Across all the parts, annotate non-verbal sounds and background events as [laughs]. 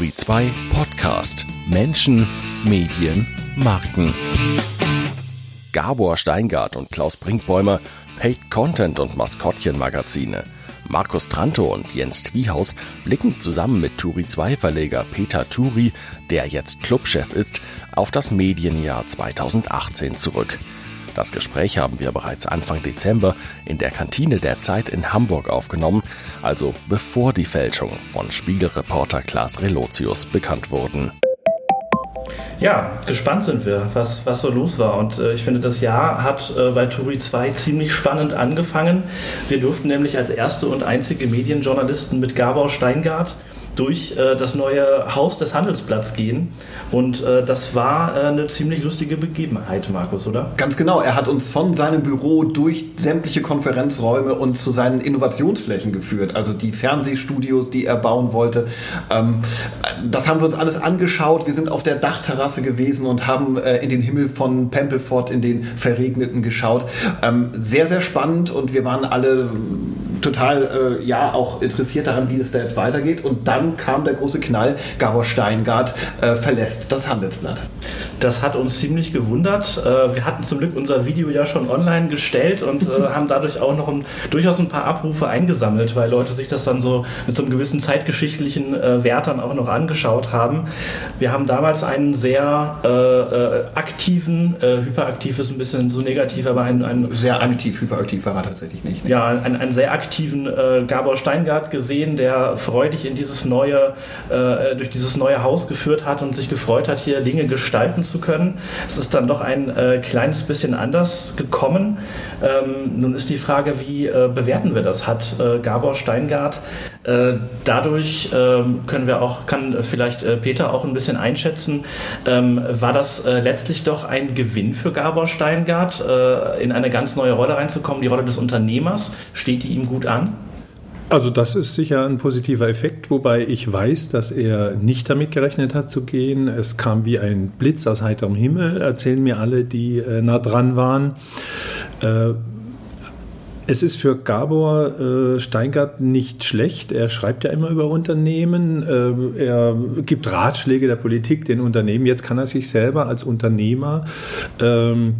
Turi 2 Podcast Menschen, Medien, Marken. Gabor Steingart und Klaus Brinkbäumer Paid Content und Maskottchenmagazine. Markus Tranto und Jens Twiehaus blicken zusammen mit Turi 2 Verleger Peter Turi, der jetzt Clubchef ist, auf das Medienjahr 2018 zurück. Das Gespräch haben wir bereits Anfang Dezember in der Kantine der Zeit in Hamburg aufgenommen, also bevor die Fälschung von Spiegelreporter Klaas Relotius bekannt wurden. Ja, gespannt sind wir, was, was so los war. Und äh, ich finde, das Jahr hat äh, bei Turi 2 ziemlich spannend angefangen. Wir durften nämlich als erste und einzige Medienjournalisten mit Gabor Steingart durch äh, das neue Haus des Handelsblatts gehen. Und äh, das war äh, eine ziemlich lustige Begebenheit, Markus, oder? Ganz genau. Er hat uns von seinem Büro durch sämtliche Konferenzräume und zu seinen Innovationsflächen geführt. Also die Fernsehstudios, die er bauen wollte. Ähm, das haben wir uns alles angeschaut. Wir sind auf der Dachterrasse gewesen und haben äh, in den Himmel von Pempelfort in den Verregneten geschaut. Ähm, sehr, sehr spannend und wir waren alle total äh, ja auch interessiert daran, wie es da jetzt weitergeht. Und dann kam der große Knall, Gabor Steingart äh, verlässt das Handelsblatt. Das hat uns ziemlich gewundert. Äh, wir hatten zum Glück unser Video ja schon online gestellt und äh, haben dadurch auch noch ein, durchaus ein paar Abrufe eingesammelt, weil Leute sich das dann so mit so einem gewissen zeitgeschichtlichen äh, Wert dann auch noch angeschaut haben. Wir haben damals einen sehr äh, aktiven, hyperaktiv ist ein bisschen so negativ, aber einen, einen sehr aktiv, hyperaktiv war er tatsächlich nicht. Ne? Ja, einen, einen sehr aktiven aktiven äh, Gabor Steingart gesehen, der freudig in dieses neue, äh, durch dieses neue Haus geführt hat und sich gefreut hat, hier Dinge gestalten zu können. Es ist dann doch ein äh, kleines bisschen anders gekommen. Ähm, nun ist die Frage, wie äh, bewerten wir das? Hat äh, Gabor Steingart äh, dadurch ähm, können wir auch, kann vielleicht Peter auch ein bisschen einschätzen, ähm, war das letztlich doch ein Gewinn für Gabor Steingart, in eine ganz neue Rolle reinzukommen, die Rolle des Unternehmers? Steht die ihm gut gut an? Also das ist sicher ein positiver Effekt, wobei ich weiß, dass er nicht damit gerechnet hat zu gehen. Es kam wie ein Blitz aus heiterem Himmel, erzählen mir alle, die äh, nah dran waren. Äh, es ist für Gabor äh, Steingart nicht schlecht. Er schreibt ja immer über Unternehmen. Äh, er gibt Ratschläge der Politik den Unternehmen. Jetzt kann er sich selber als Unternehmer ähm,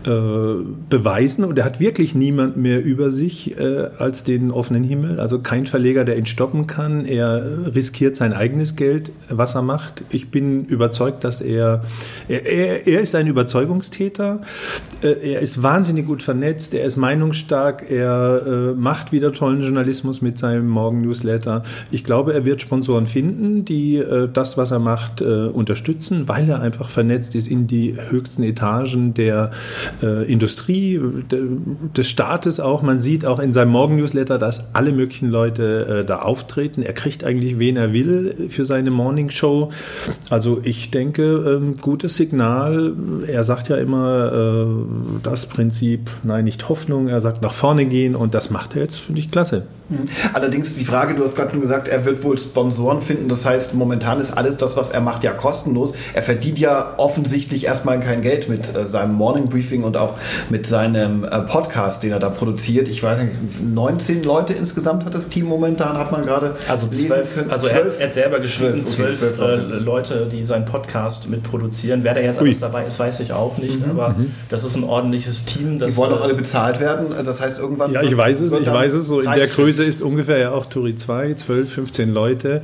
äh, beweisen und er hat wirklich niemand mehr über sich äh, als den offenen Himmel. Also kein Verleger, der ihn stoppen kann. Er riskiert sein eigenes Geld, was er macht. Ich bin überzeugt, dass er, er, er, er ist ein Überzeugungstäter. Äh, er ist wahnsinnig gut vernetzt. Er ist meinungsstark er äh, macht wieder tollen Journalismus mit seinem Morgen-Newsletter. Ich glaube, er wird Sponsoren finden, die äh, das, was er macht, äh, unterstützen, weil er einfach vernetzt ist in die höchsten Etagen der äh, Industrie, de, des Staates auch. Man sieht auch in seinem Morgen-Newsletter, dass alle möglichen Leute äh, da auftreten. Er kriegt eigentlich, wen er will für seine Morning-Show. Also ich denke, ähm, gutes Signal. Er sagt ja immer äh, das Prinzip, nein, nicht Hoffnung, er sagt nach vorne gehen und das macht er jetzt, finde ich klasse. Mhm. Allerdings die Frage, du hast gerade schon gesagt, er wird wohl Sponsoren finden. Das heißt, momentan ist alles das, was er macht, ja kostenlos. Er verdient ja offensichtlich erstmal kein Geld mit äh, seinem Morning Briefing und auch mit seinem äh, Podcast, den er da produziert. Ich weiß nicht, 19 Leute insgesamt hat das Team momentan, hat man gerade also zwölf, können. Also 12, er, hat selber geschrieben, zwölf, okay, zwölf Leute. Äh, Leute. die seinen Podcast mitproduzieren. Wer da jetzt Ui. alles dabei ist, weiß ich auch nicht. Mhm, aber mhm. das ist ein ordentliches Team. die wollen auch alle bezahlt werden. Das heißt, irgendwann. Ja, ich weiß es, ich weiß es. So in der Größe ist ungefähr ja auch Turi 2, 12, 15 Leute.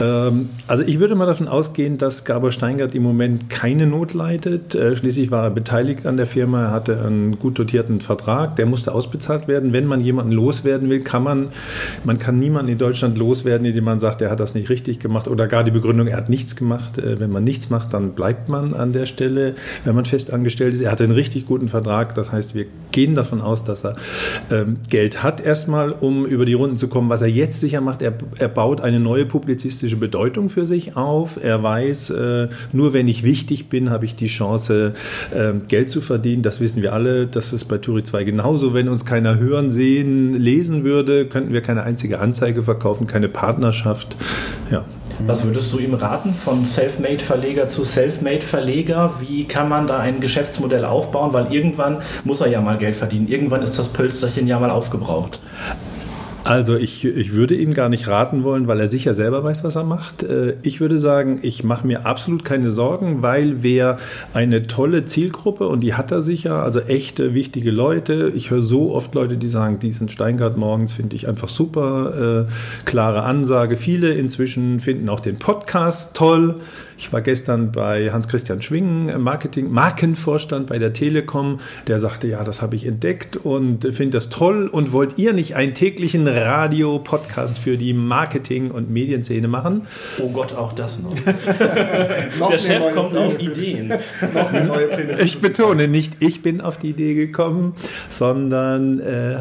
Ähm, also ich würde mal davon ausgehen, dass Gabor Steingart im Moment keine Not leidet. Äh, schließlich war er beteiligt an der Firma, er hatte einen gut dotierten Vertrag, der musste ausbezahlt werden. Wenn man jemanden loswerden will, kann man, man kann niemanden in Deutschland loswerden, indem man sagt, er hat das nicht richtig gemacht oder gar die Begründung, er hat nichts gemacht. Äh, wenn man nichts macht, dann bleibt man an der Stelle, wenn man fest angestellt ist. Er hatte einen richtig guten Vertrag, das heißt, wir gehen davon aus, dass er ähm, Geld hat erstmal, um über die Runden zu kommen. Was er jetzt sicher macht, er, er baut eine neue publizistische Bedeutung für sich auf. Er weiß, äh, nur wenn ich wichtig bin, habe ich die Chance, äh, Geld zu verdienen. Das wissen wir alle. Das ist bei Turi 2 genauso. Wenn uns keiner hören, sehen, lesen würde, könnten wir keine einzige Anzeige verkaufen, keine Partnerschaft. Ja. Was würdest du ihm raten, von Selfmade-Verleger zu Selfmade-Verleger? Wie kann man da ein Geschäftsmodell aufbauen? Weil irgendwann muss er ja mal Geld verdienen. Irgendwann ist das Pölsterchen ja mal aufgebraucht. Also ich, ich würde ihm gar nicht raten wollen, weil er sicher selber weiß, was er macht. Äh, ich würde sagen, ich mache mir absolut keine Sorgen, weil wer eine tolle Zielgruppe und die hat er sicher, also echte, wichtige Leute. Ich höre so oft Leute, die sagen, diesen Steingart morgens finde ich einfach super, äh, klare Ansage. Viele inzwischen finden auch den Podcast toll. Ich war gestern bei Hans-Christian Schwingen, Marketing, Markenvorstand bei der Telekom. Der sagte, ja, das habe ich entdeckt und finde das toll. Und wollt ihr nicht einen täglichen Radio-Podcast für die Marketing- und Medienszene machen? Oh Gott, auch das noch. [laughs] der Chef kommt Pläne auf Ideen. noch eine neue Pläne. Ich betone nicht, ich bin auf die Idee gekommen, sondern äh,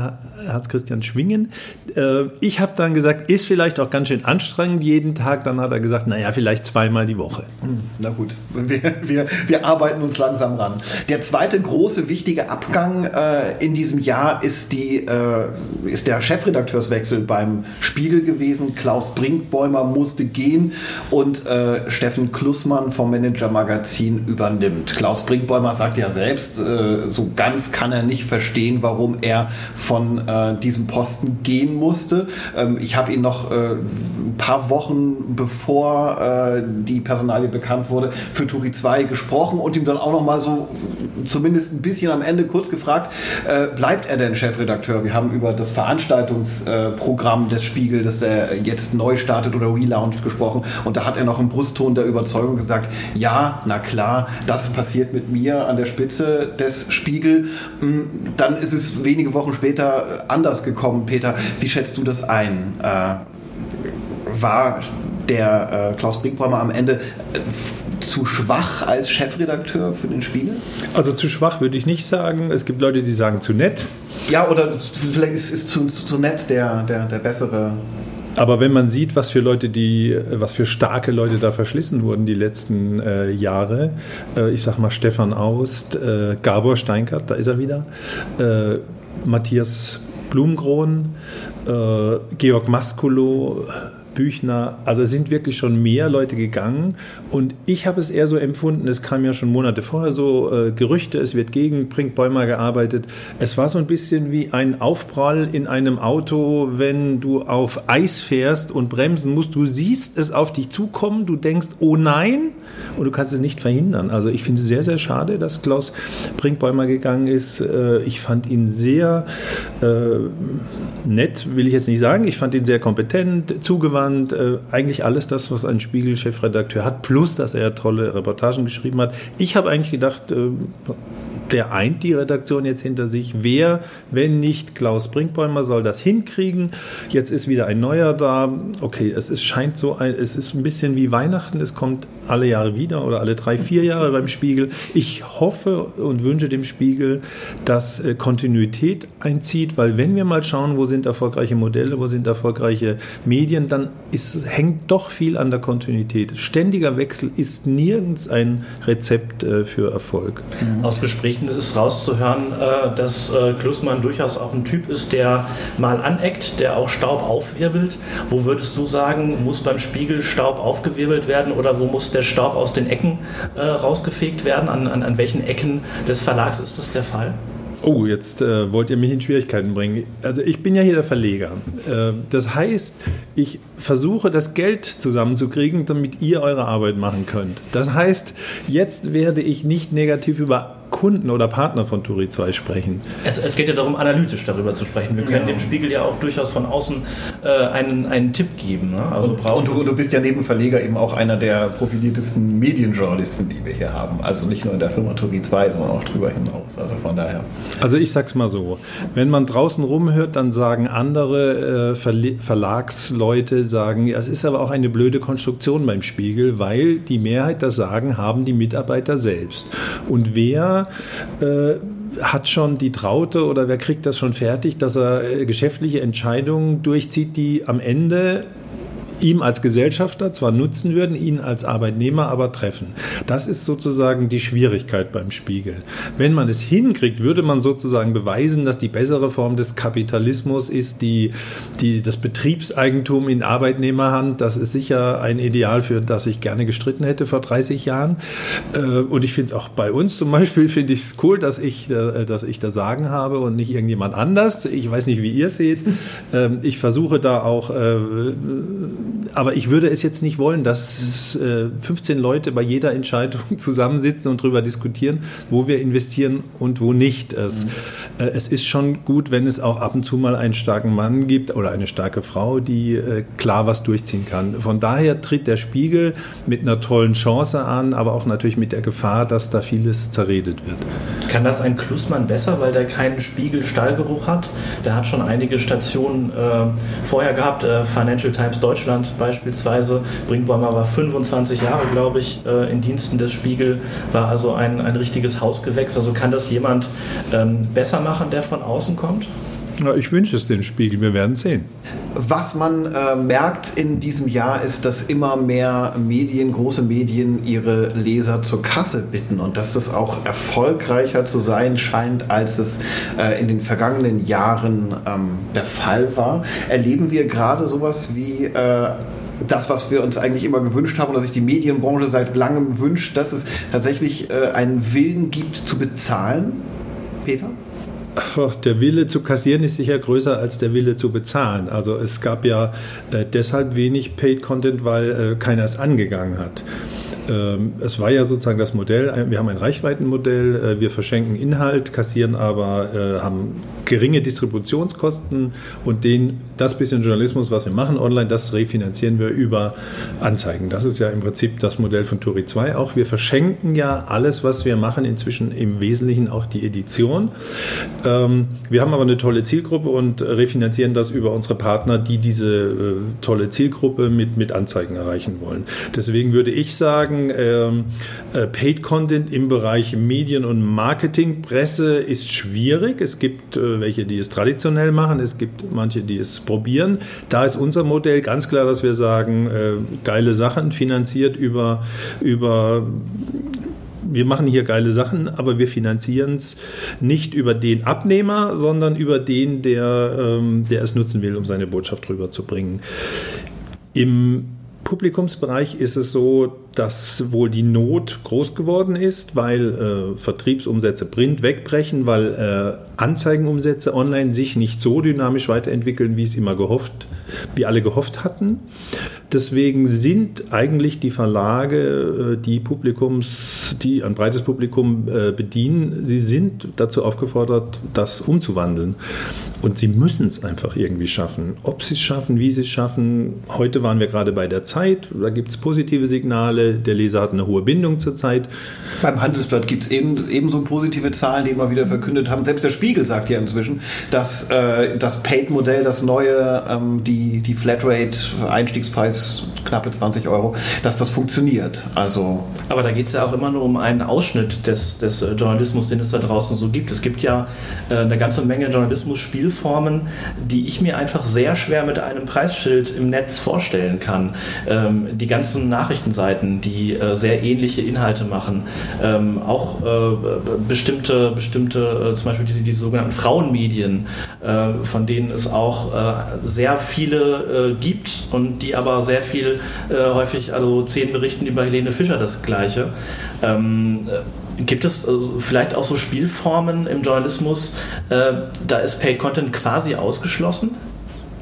Hans-Christian Schwingen. Äh, ich habe dann gesagt, ist vielleicht auch ganz schön anstrengend jeden Tag. Dann hat er gesagt, naja, vielleicht zweimal die Woche. Hm, na gut, wir, wir, wir arbeiten uns langsam ran. Der zweite große wichtige Abgang äh, in diesem Jahr ist, die, äh, ist der Chefredakteurswechsel beim Spiegel gewesen. Klaus Brinkbäumer musste gehen und äh, Steffen Klussmann vom Manager Magazin übernimmt. Klaus Brinkbäumer sagt ja selbst, äh, so ganz kann er nicht verstehen, warum er von äh, diesem Posten gehen musste. Ähm, ich habe ihn noch äh, ein paar Wochen bevor die Personalie bekannt wurde, für Turi 2 gesprochen und ihm dann auch noch mal so zumindest ein bisschen am Ende kurz gefragt, äh, bleibt er denn Chefredakteur? Wir haben über das Veranstaltungsprogramm des Spiegel, das er jetzt neu startet oder relaunched gesprochen und da hat er noch im Brustton der Überzeugung gesagt, ja, na klar, das passiert mit mir an der Spitze des Spiegel. Hm, dann ist es wenige Wochen später anders gekommen. Peter, wie schätzt du das ein? Äh, war der äh, Klaus Brinkbäumer am Ende äh, zu schwach als Chefredakteur für den Spiegel? Also zu schwach würde ich nicht sagen. Es gibt Leute, die sagen zu nett. Ja, oder vielleicht ist, ist zu, zu, nett der, der, der bessere aber wenn man sieht, was für Leute die, was für starke Leute da verschlissen wurden die letzten äh, Jahre, äh, ich sag mal Stefan Aust, äh, Gabor Steinkart, da ist er wieder, äh, Matthias Blumgron, äh, Georg Maskulo, Büchner, also es sind wirklich schon mehr Leute gegangen und ich habe es eher so empfunden, es kam ja schon Monate vorher so äh, Gerüchte, es wird gegen Brinkbäumer gearbeitet. Es war so ein bisschen wie ein Aufprall in einem Auto, wenn du auf Eis fährst und bremsen musst. Du siehst es auf dich zukommen, du denkst, oh nein, und du kannst es nicht verhindern. Also ich finde es sehr, sehr schade, dass Klaus Brinkbäumer gegangen ist. Äh, ich fand ihn sehr äh, nett, will ich jetzt nicht sagen. Ich fand ihn sehr kompetent, zugewandt Aufwand, äh, eigentlich alles das, was ein Spiegel-Chefredakteur hat, plus dass er tolle Reportagen geschrieben hat. Ich habe eigentlich gedacht, äh, der eint die Redaktion jetzt hinter sich. Wer, wenn nicht Klaus Brinkbäumer, soll das hinkriegen? Jetzt ist wieder ein neuer da. Okay, es ist, scheint so, ein, es ist ein bisschen wie Weihnachten. Es kommt alle Jahre wieder oder alle drei, vier Jahre beim Spiegel. Ich hoffe und wünsche dem Spiegel, dass äh, Kontinuität einzieht, weil wenn wir mal schauen, wo sind erfolgreiche Modelle, wo sind erfolgreiche Medien, dann ist, hängt doch viel an der Kontinuität. Ständiger Wechsel ist nirgends ein Rezept äh, für Erfolg. Aus Gesprächen ist rauszuhören, äh, dass äh, Klussmann durchaus auch ein Typ ist, der mal aneckt, der auch Staub aufwirbelt. Wo würdest du sagen, muss beim Spiegel Staub aufgewirbelt werden oder wo muss der Staub aus den Ecken äh, rausgefegt werden? An, an, an welchen Ecken des Verlags ist das der Fall? Oh, jetzt äh, wollt ihr mich in Schwierigkeiten bringen. Also ich bin ja hier der Verleger. Äh, das heißt, ich versuche das Geld zusammenzukriegen, damit ihr eure Arbeit machen könnt. Das heißt, jetzt werde ich nicht negativ über Kunden oder Partner von Turi 2 sprechen. Es, es, geht ja darum, analytisch darüber zu sprechen. Wir können ja. dem Spiegel ja auch durchaus von außen äh, einen, einen Tipp geben. Ne? Also und, und du, du, bist ja neben Verleger eben auch einer der profiliertesten Medienjournalisten, die wir hier haben. Also nicht nur in der Firma Turi 2, sondern auch darüber hinaus. Also von daher. Also ich sag's mal so, wenn man draußen rumhört, dann sagen andere äh, Verle Verlagsleute, sagen, es ist aber auch eine blöde Konstruktion beim Spiegel, weil die Mehrheit das Sagen haben die Mitarbeiter selbst. Und wer äh, hat schon die Traute oder wer kriegt das schon fertig, dass er äh, geschäftliche Entscheidungen durchzieht, die am Ende ihm als Gesellschafter zwar nutzen würden, ihn als Arbeitnehmer aber treffen. Das ist sozusagen die Schwierigkeit beim Spiegel. Wenn man es hinkriegt, würde man sozusagen beweisen, dass die bessere Form des Kapitalismus ist, die, die, das Betriebseigentum in Arbeitnehmerhand. Das ist sicher ein Ideal, für das ich gerne gestritten hätte vor 30 Jahren. Äh, und ich finde es auch bei uns zum Beispiel, finde ich es cool, dass ich, äh, dass ich da Sagen habe und nicht irgendjemand anders. Ich weiß nicht, wie ihr seht. Ähm, ich versuche da auch äh, aber ich würde es jetzt nicht wollen, dass äh, 15 Leute bei jeder Entscheidung [laughs] zusammensitzen und darüber diskutieren, wo wir investieren und wo nicht. Es, mhm. äh, es ist schon gut, wenn es auch ab und zu mal einen starken Mann gibt oder eine starke Frau, die äh, klar was durchziehen kann. Von daher tritt der Spiegel mit einer tollen Chance an, aber auch natürlich mit der Gefahr, dass da vieles zerredet wird. Kann das ein Klussmann besser, weil der keinen Spiegel-Stallgeruch hat? Der hat schon einige Stationen äh, vorher gehabt, äh, Financial Times Deutschland beispielsweise. Brinkbäumer war 25 Jahre, glaube ich, äh, in Diensten des Spiegel, war also ein, ein richtiges Hausgewächs. Also kann das jemand ähm, besser machen, der von außen kommt? Ja, ich wünsche es dem Spiegel, wir werden sehen. Was man äh, merkt in diesem Jahr ist, dass immer mehr Medien, große Medien, ihre Leser zur Kasse bitten und dass das auch erfolgreicher zu sein scheint, als es äh, in den vergangenen Jahren ähm, der Fall war. Erleben wir gerade sowas wie äh, das, was wir uns eigentlich immer gewünscht haben und dass sich die Medienbranche seit langem wünscht, dass es tatsächlich äh, einen Willen gibt zu bezahlen? Peter? Der Wille zu kassieren ist sicher größer als der Wille zu bezahlen. Also es gab ja äh, deshalb wenig Paid Content, weil äh, keiner es angegangen hat. Ähm, es war ja sozusagen das Modell, wir haben ein Reichweitenmodell, äh, wir verschenken Inhalt, kassieren aber, äh, haben geringe Distributionskosten und den, das bisschen Journalismus, was wir machen online, das refinanzieren wir über Anzeigen. Das ist ja im Prinzip das Modell von Turi 2 auch. Wir verschenken ja alles, was wir machen, inzwischen im Wesentlichen auch die Edition. Ähm, wir haben aber eine tolle Zielgruppe und refinanzieren das über unsere Partner, die diese äh, tolle Zielgruppe mit, mit Anzeigen erreichen wollen. Deswegen würde ich sagen, sagen, ähm, äh, Paid Content im Bereich Medien- und Marketingpresse ist schwierig. Es gibt äh, welche, die es traditionell machen, es gibt manche, die es probieren. Da ist unser Modell ganz klar, dass wir sagen, äh, geile Sachen finanziert über, über wir machen hier geile Sachen, aber wir finanzieren es nicht über den Abnehmer, sondern über den, der, ähm, der es nutzen will, um seine Botschaft rüberzubringen. Im Publikumsbereich ist es so, dass wohl die Not groß geworden ist, weil äh, Vertriebsumsätze Print wegbrechen, weil äh, Anzeigenumsätze online sich nicht so dynamisch weiterentwickeln, wie es immer gehofft, wie alle gehofft hatten. Deswegen sind eigentlich die Verlage, äh, die Publikums, die ein breites Publikum äh, bedienen, sie sind dazu aufgefordert, das umzuwandeln. Und sie müssen es einfach irgendwie schaffen. Ob sie es schaffen, wie sie es schaffen. Heute waren wir gerade bei der Zeit, da gibt es positive Signale der Leser hat eine hohe Bindung zur Zeit. Beim Handelsblatt gibt es eben, ebenso positive Zahlen, die immer wieder verkündet haben. Selbst der Spiegel sagt ja inzwischen, dass äh, das Paid-Modell, das neue, ähm, die, die Flatrate, Einstiegspreis knappe 20 Euro, dass das funktioniert. Also Aber da geht es ja auch immer nur um einen Ausschnitt des, des äh, Journalismus, den es da draußen so gibt. Es gibt ja äh, eine ganze Menge Journalismus-Spielformen, die ich mir einfach sehr schwer mit einem Preisschild im Netz vorstellen kann. Ähm, die ganzen Nachrichtenseiten, die äh, sehr ähnliche Inhalte machen. Ähm, auch äh, bestimmte, bestimmte äh, zum Beispiel diese, diese sogenannten Frauenmedien, äh, von denen es auch sehr viele gibt und die aber sehr viel häufig, also zehn berichten über Helene Fischer das Gleiche. Ähm, Gibt es also vielleicht auch so Spielformen im Journalismus, äh, da ist Paid Content quasi ausgeschlossen?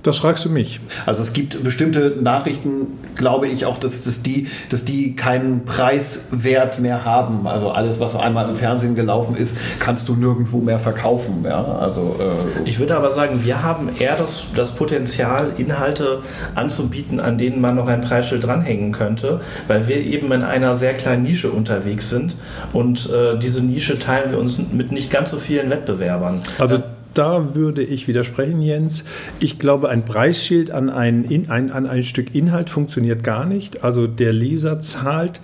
Das fragst du mich. Also es gibt bestimmte Nachrichten, glaube ich auch, dass, dass, die, dass die keinen Preiswert mehr haben. Also alles, was einmal im Fernsehen gelaufen ist, kannst du nirgendwo mehr verkaufen. Ja? Also, äh ich würde aber sagen, wir haben eher das, das Potenzial, Inhalte anzubieten, an denen man noch ein Preisschild dranhängen könnte, weil wir eben in einer sehr kleinen Nische unterwegs sind und äh, diese Nische teilen wir uns mit nicht ganz so vielen Wettbewerbern. Also da würde ich widersprechen, Jens. Ich glaube, ein Preisschild an ein, ein, an ein Stück Inhalt funktioniert gar nicht. Also der Leser zahlt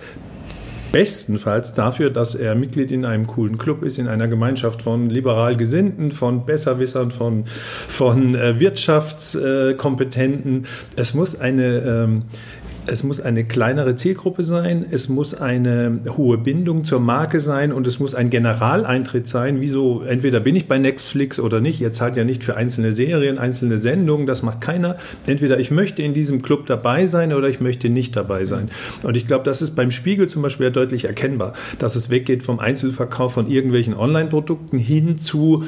bestenfalls dafür, dass er Mitglied in einem coolen Club ist, in einer Gemeinschaft von liberal Gesinnten, von Besserwissern, von, von äh, Wirtschaftskompetenten. es muss eine ähm, es muss eine kleinere Zielgruppe sein, es muss eine hohe Bindung zur Marke sein und es muss ein Generaleintritt sein. Wieso, entweder bin ich bei Netflix oder nicht. Ihr zahlt ja nicht für einzelne Serien, einzelne Sendungen, das macht keiner. Entweder ich möchte in diesem Club dabei sein oder ich möchte nicht dabei sein. Und ich glaube, das ist beim Spiegel zum Beispiel ja deutlich erkennbar, dass es weggeht vom Einzelverkauf von irgendwelchen Online-Produkten hin zu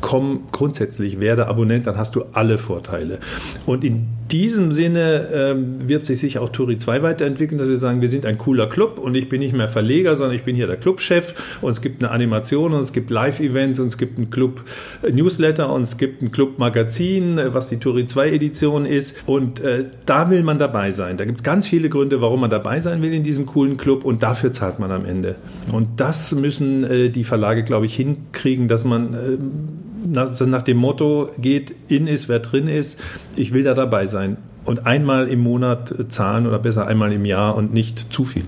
komm grundsätzlich, werde Abonnent, dann hast du alle Vorteile. Und in diesem Sinne ähm, wird sich sicher auch Turi 2 weiterentwickeln, dass wir sagen, wir sind ein cooler Club und ich bin nicht mehr Verleger, sondern ich bin hier der Clubchef und es gibt eine Animation und es gibt Live-Events und es gibt einen Club-Newsletter und es gibt ein Club-Magazin, was die Turi 2 Edition ist und äh, da will man dabei sein. Da gibt es ganz viele Gründe, warum man dabei sein will in diesem coolen Club und dafür zahlt man am Ende. Und das müssen äh, die Verlage, glaube ich, hinkriegen, dass man äh, nach dem Motto geht, in ist, wer drin ist, ich will da dabei sein. Und einmal im Monat zahlen oder besser einmal im Jahr und nicht zu viel.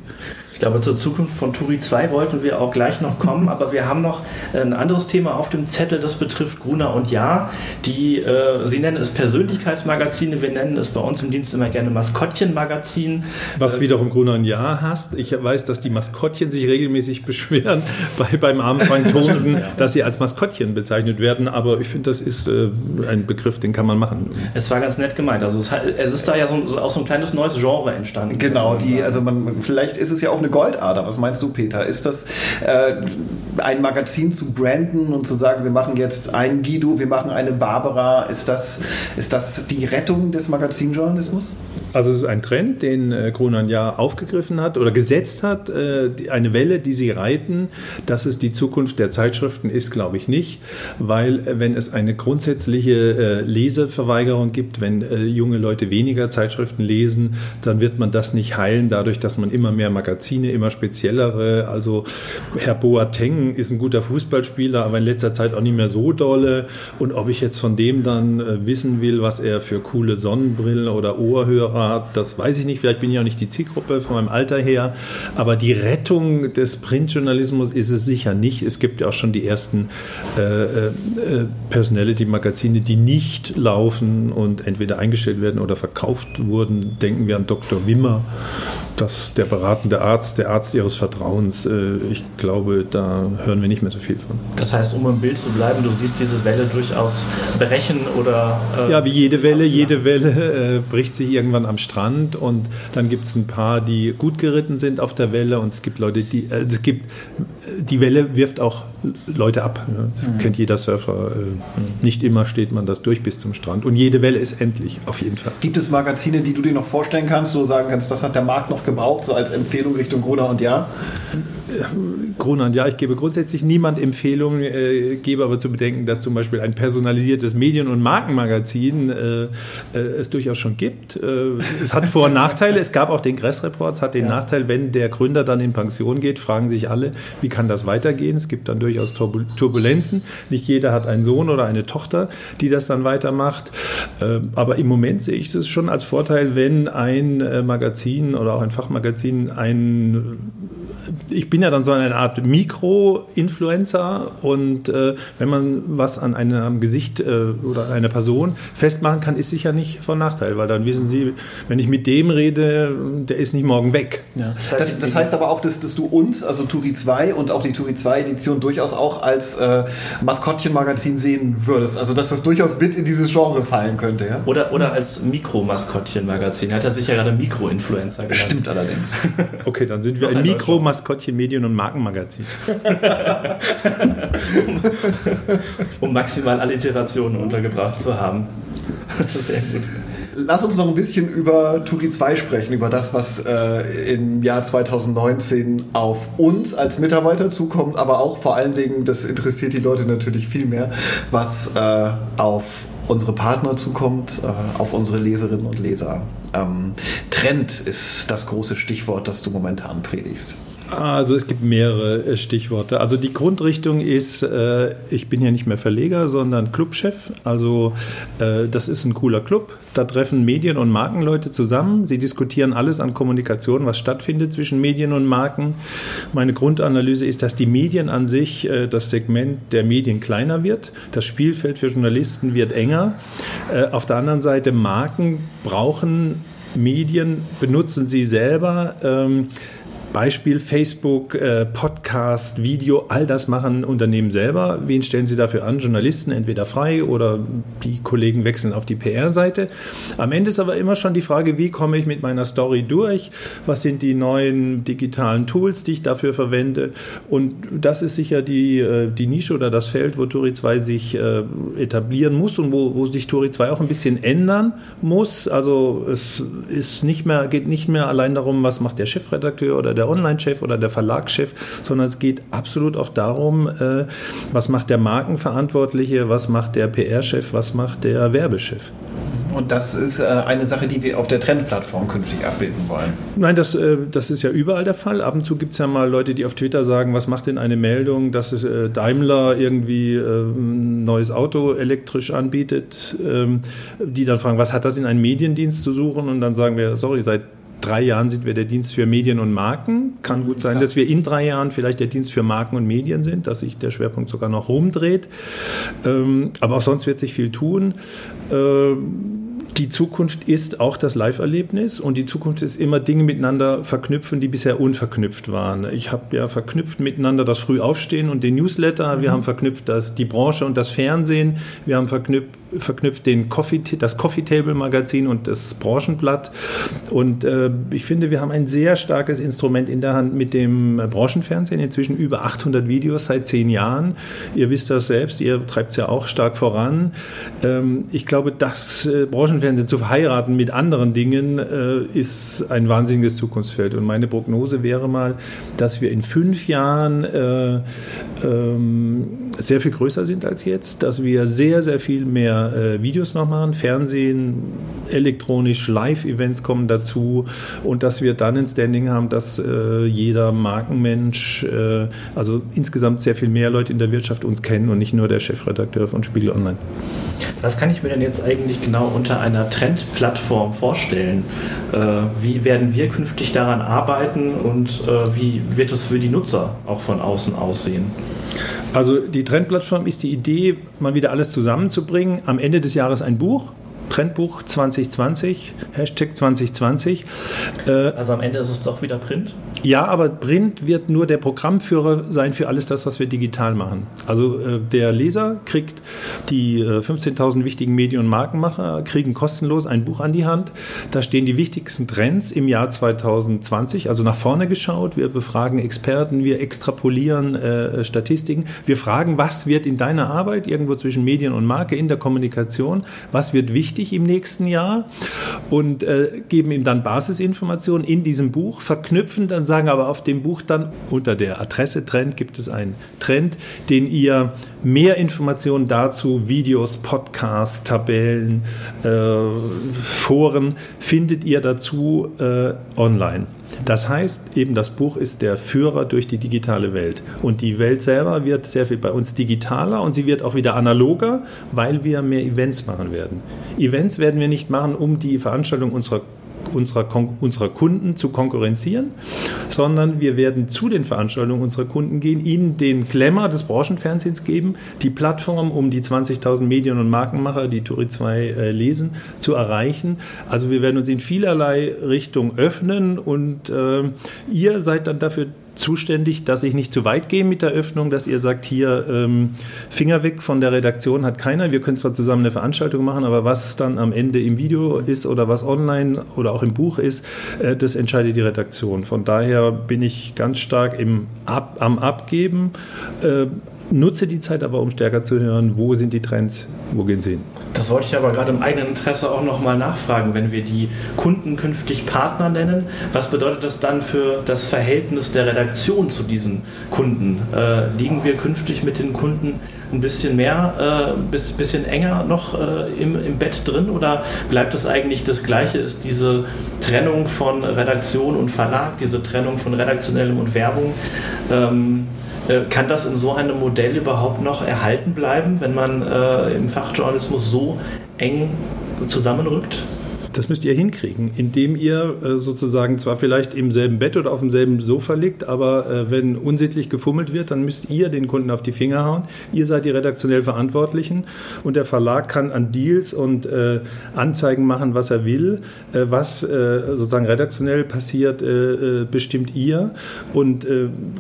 Ich glaube, zur Zukunft von Turi 2 wollten wir auch gleich noch kommen, [laughs] aber wir haben noch ein anderes Thema auf dem Zettel, das betrifft Gruner und Ja. Die, äh, Sie nennen es Persönlichkeitsmagazine, wir nennen es bei uns im Dienst immer gerne Maskottchenmagazin. Was äh, wiederum Gruner und Ja hast. Ich weiß, dass die Maskottchen sich regelmäßig [laughs] beschweren bei, beim armen Frank [laughs] Thomsen, ja. dass sie als Maskottchen bezeichnet werden, aber ich finde, das ist äh, ein Begriff, den kann man machen. Es war ganz nett gemeint. Also es, es ist da ja so, so, auch so ein kleines neues Genre entstanden. Genau, die, also man, vielleicht ist es ja auch eine eine Goldader. Was meinst du, Peter? Ist das äh, ein Magazin zu branden und zu sagen, wir machen jetzt einen Guido, wir machen eine Barbara? Ist das, ist das die Rettung des Magazinjournalismus? Also es ist ein Trend, den äh, ja aufgegriffen hat oder gesetzt hat. Äh, eine Welle, die sie reiten. Dass es die Zukunft der Zeitschriften ist, glaube ich nicht. Weil äh, wenn es eine grundsätzliche äh, Leseverweigerung gibt, wenn junge Leute weniger Zeitschriften lesen, dann wird man das nicht heilen dadurch, dass man immer mehr Magazine immer speziellere. Also Herr Boateng ist ein guter Fußballspieler, aber in letzter Zeit auch nicht mehr so dolle. Und ob ich jetzt von dem dann wissen will, was er für coole Sonnenbrillen oder Ohrhörer hat, das weiß ich nicht. Vielleicht bin ich auch nicht die Zielgruppe von meinem Alter her. Aber die Rettung des Printjournalismus ist es sicher nicht. Es gibt ja auch schon die ersten äh, äh, Personality-Magazine, die nicht laufen und entweder eingestellt werden oder verkauft wurden. Denken wir an Dr. Wimmer, das der beratende Arzt Arzt, der Arzt ihres Vertrauens. Äh, ich glaube, da hören wir nicht mehr so viel von. Das heißt, um im Bild zu bleiben, du siehst diese Welle durchaus brechen oder. Äh, ja, wie jede Welle. Jede Welle äh, bricht sich irgendwann am Strand und dann gibt es ein paar, die gut geritten sind auf der Welle und es gibt Leute, die. Äh, es gibt. Die Welle wirft auch Leute ab. Ja. Das mhm. kennt jeder Surfer. Äh. Nicht immer steht man das durch bis zum Strand. Und jede Welle ist endlich, auf jeden Fall. Gibt es Magazine, die du dir noch vorstellen kannst, wo du sagen kannst, das hat der Markt noch gebraucht, so als Empfehlung Richtung Gruner und Ja? Gruner und Ja, ich gebe grundsätzlich niemand Empfehlungen, äh, gebe aber zu bedenken, dass zum Beispiel ein personalisiertes Medien- und Markenmagazin äh, äh, es durchaus schon gibt. Äh, es hat Vor- und Nachteile. Es gab auch den Gress-Report, es hat den ja. Nachteil, wenn der Gründer dann in Pension geht, fragen sich alle, wie kann das weitergehen? Es gibt dann durchaus Turbulenzen. Nicht jeder hat einen Sohn oder eine Tochter, die das dann weitermacht. Äh, aber im Moment sehe ich das schon als Vorteil, wenn ein äh, Magazin oder auch ein Fachmagazin ein ich bin ja dann so eine Art Mikro-Influencer und äh, wenn man was an einem Gesicht äh, oder einer Person festmachen kann, ist sicher nicht von Nachteil, weil dann wissen sie, wenn ich mit dem rede, der ist nicht morgen weg. Ja. Das, das, heißt aber auch, dass, dass, du uns, also Turi 2 und auch die Turi 2 Edition durchaus auch als äh, Maskottchenmagazin sehen würdest. Also dass das durchaus mit in dieses Genre fallen könnte. Ja? Oder, oder als Mikro-Maskottchen-Magazin. Hat er sich ja gerade Mikro-Influencer genannt. Stimmt allerdings. [laughs] okay, dann sind wir ein Mikro-Maskottchen Medien- und Markenmagazin. [laughs] um maximal Alliterationen untergebracht zu haben. [laughs] Sehr gut. Lass uns noch ein bisschen über Turi 2 sprechen, über das, was äh, im Jahr 2019 auf uns als Mitarbeiter zukommt, aber auch vor allen Dingen, das interessiert die Leute natürlich viel mehr, was äh, auf unsere Partner zukommt, äh, auf unsere Leserinnen und Leser. Ähm, Trend ist das große Stichwort, das du momentan predigst. Also es gibt mehrere äh, Stichworte. Also die Grundrichtung ist, äh, ich bin ja nicht mehr Verleger, sondern Clubchef. Also äh, das ist ein cooler Club. Da treffen Medien- und Markenleute zusammen. Sie diskutieren alles an Kommunikation, was stattfindet zwischen Medien und Marken. Meine Grundanalyse ist, dass die Medien an sich, das Segment der Medien kleiner wird. Das Spielfeld für Journalisten wird enger. Auf der anderen Seite, Marken brauchen Medien, benutzen sie selber. Ähm, Beispiel Facebook, äh, Podcast, Video, all das machen Unternehmen selber. Wen stellen sie dafür an? Journalisten, entweder frei oder die Kollegen wechseln auf die PR-Seite. Am Ende ist aber immer schon die Frage, wie komme ich mit meiner Story durch? Was sind die neuen digitalen Tools, die ich dafür verwende? Und das ist sicher die, äh, die Nische oder das Feld, wo Turi 2 sich äh, etablieren muss und wo, wo sich Turi 2 auch ein bisschen ändern muss. Also es ist nicht mehr, geht nicht mehr allein darum, was macht der Chefredakteur oder der Online-Chef oder der Verlagschef, sondern es geht absolut auch darum, äh, was macht der Markenverantwortliche, was macht der PR-Chef, was macht der Werbechef. Und das ist äh, eine Sache, die wir auf der Trendplattform künftig abbilden wollen. Nein, das, äh, das ist ja überall der Fall. Ab und zu gibt es ja mal Leute, die auf Twitter sagen, was macht denn eine Meldung, dass äh, Daimler irgendwie ein neues Auto elektrisch anbietet, ähm, die dann fragen, was hat das in einem Mediendienst zu suchen? Und dann sagen wir, sorry, seit drei Jahren sind wir der Dienst für Medien und Marken. Kann gut sein, Klar. dass wir in drei Jahren vielleicht der Dienst für Marken und Medien sind, dass sich der Schwerpunkt sogar noch rumdreht. Ähm, aber auch sonst wird sich viel tun. Ähm, die Zukunft ist auch das Live-Erlebnis und die Zukunft ist immer Dinge miteinander verknüpfen, die bisher unverknüpft waren. Ich habe ja verknüpft miteinander das Frühaufstehen und den Newsletter. Wir mhm. haben verknüpft das, die Branche und das Fernsehen. Wir haben verknüpft verknüpft den Coffee, das Coffee Table Magazin und das Branchenblatt. Und äh, ich finde, wir haben ein sehr starkes Instrument in der Hand mit dem Branchenfernsehen. Inzwischen über 800 Videos seit zehn Jahren. Ihr wisst das selbst, ihr treibt es ja auch stark voran. Ähm, ich glaube, das äh, Branchenfernsehen zu verheiraten mit anderen Dingen äh, ist ein wahnsinniges Zukunftsfeld. Und meine Prognose wäre mal, dass wir in fünf Jahren äh, ähm, sehr viel größer sind als jetzt, dass wir sehr, sehr viel mehr äh, Videos noch machen, Fernsehen, elektronisch, Live-Events kommen dazu und dass wir dann ein Standing haben, dass äh, jeder Markenmensch, äh, also insgesamt sehr viel mehr Leute in der Wirtschaft uns kennen und nicht nur der Chefredakteur von Spiegel Online. Was kann ich mir denn jetzt eigentlich genau unter einer Trendplattform vorstellen? Äh, wie werden wir künftig daran arbeiten und äh, wie wird es für die Nutzer auch von außen aussehen? Also die Trendplattform ist die Idee, mal wieder alles zusammenzubringen. Am Ende des Jahres ein Buch, Trendbuch 2020, Hashtag 2020. Äh, also am Ende ist es doch wieder Print? Ja, aber Print wird nur der Programmführer sein für alles das, was wir digital machen. Also äh, der Leser kriegt die äh, 15.000 wichtigen Medien- und Markenmacher, kriegen kostenlos ein Buch an die Hand. Da stehen die wichtigsten Trends im Jahr 2020, also nach vorne geschaut. Wir befragen Experten, wir extrapolieren äh, Statistiken. Wir fragen, was wird in deiner Arbeit irgendwo zwischen Medien und Marke in der Kommunikation, was wird wichtig wichtig im nächsten Jahr und äh, geben ihm dann Basisinformationen in diesem Buch, verknüpfen dann, sagen aber auf dem Buch dann unter der Adresse Trend gibt es einen Trend, den ihr mehr Informationen dazu, Videos, Podcasts, Tabellen, äh, Foren findet ihr dazu äh, online. Das heißt, eben das Buch ist der Führer durch die digitale Welt. Und die Welt selber wird sehr viel bei uns digitaler und sie wird auch wieder analoger, weil wir mehr Events machen werden. Events werden wir nicht machen, um die Veranstaltung unserer unserer, unserer Kunden zu konkurrenzieren, sondern wir werden zu den Veranstaltungen unserer Kunden gehen, ihnen den Glamour des Branchenfernsehens geben, die Plattform, um die 20.000 Medien- und Markenmacher, die Turi 2 äh, lesen, zu erreichen. Also wir werden uns in vielerlei Richtungen öffnen und äh, ihr seid dann dafür zuständig, dass ich nicht zu weit gehe mit der Öffnung, dass ihr sagt, hier ähm, Finger weg von der Redaktion hat keiner. Wir können zwar zusammen eine Veranstaltung machen, aber was dann am Ende im Video ist oder was online oder auch im Buch ist, äh, das entscheidet die Redaktion. Von daher bin ich ganz stark im Ab, am Abgeben. Äh, nutze die Zeit aber, um stärker zu hören, wo sind die Trends, wo gehen sie hin. Das wollte ich aber gerade im eigenen Interesse auch nochmal nachfragen. Wenn wir die Kunden künftig Partner nennen, was bedeutet das dann für das Verhältnis der Redaktion zu diesen Kunden? Äh, liegen wir künftig mit den Kunden ein bisschen mehr, ein äh, bisschen enger noch äh, im, im Bett drin oder bleibt es eigentlich das Gleiche? Ist diese Trennung von Redaktion und Verlag, diese Trennung von redaktionellem und Werbung? Ähm, äh, kann das in so einem Modell überhaupt noch erhalten bleiben, wenn man äh, im Fachjournalismus so eng zusammenrückt? Das müsst ihr hinkriegen, indem ihr äh, sozusagen zwar vielleicht im selben Bett oder auf demselben Sofa liegt, aber äh, wenn unsittlich gefummelt wird, dann müsst ihr den Kunden auf die Finger hauen. Ihr seid die redaktionell Verantwortlichen und der Verlag kann an Deals und äh, Anzeigen machen, was er will. Äh, was äh, sozusagen redaktionell passiert, äh, bestimmt ihr. Und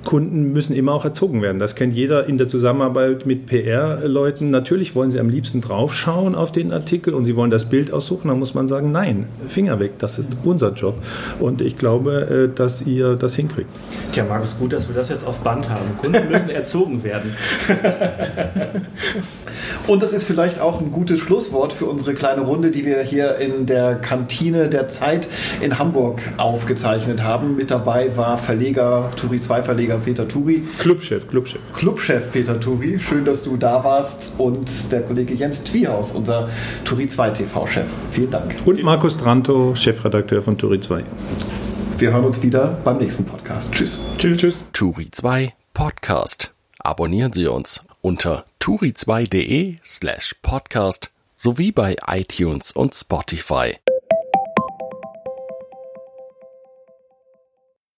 Kunden müssen immer auch erzogen werden. Das kennt jeder in der Zusammenarbeit mit PR-Leuten. Natürlich wollen sie am liebsten draufschauen auf den Artikel und sie wollen das Bild aussuchen. Da muss man sagen, nein Nein, Finger weg, das ist unser Job. Und ich glaube, äh, dass ihr das hinkriegt. Tja, Markus, gut, dass wir das jetzt auf Band haben. Kunden müssen [laughs] erzogen werden. [laughs] Und das ist vielleicht auch ein gutes Schlusswort für unsere kleine Runde, die wir hier in der Kantine der Zeit in Hamburg aufgezeichnet haben. Mit dabei war Verleger, Turi 2 Verleger Peter Turi. Clubchef, Clubchef. Clubchef Peter Turi. Schön, dass du da warst. Und der Kollege Jens Twiehaus, unser Turi 2 TV-Chef. Vielen Dank. Und Markus Markus Tranto, Chefredakteur von Turi 2. Wir hören uns wieder beim nächsten Podcast. Tschüss. Tschüss. Tschüss. Turi 2 Podcast. Abonnieren Sie uns unter turi2.de slash podcast sowie bei iTunes und Spotify.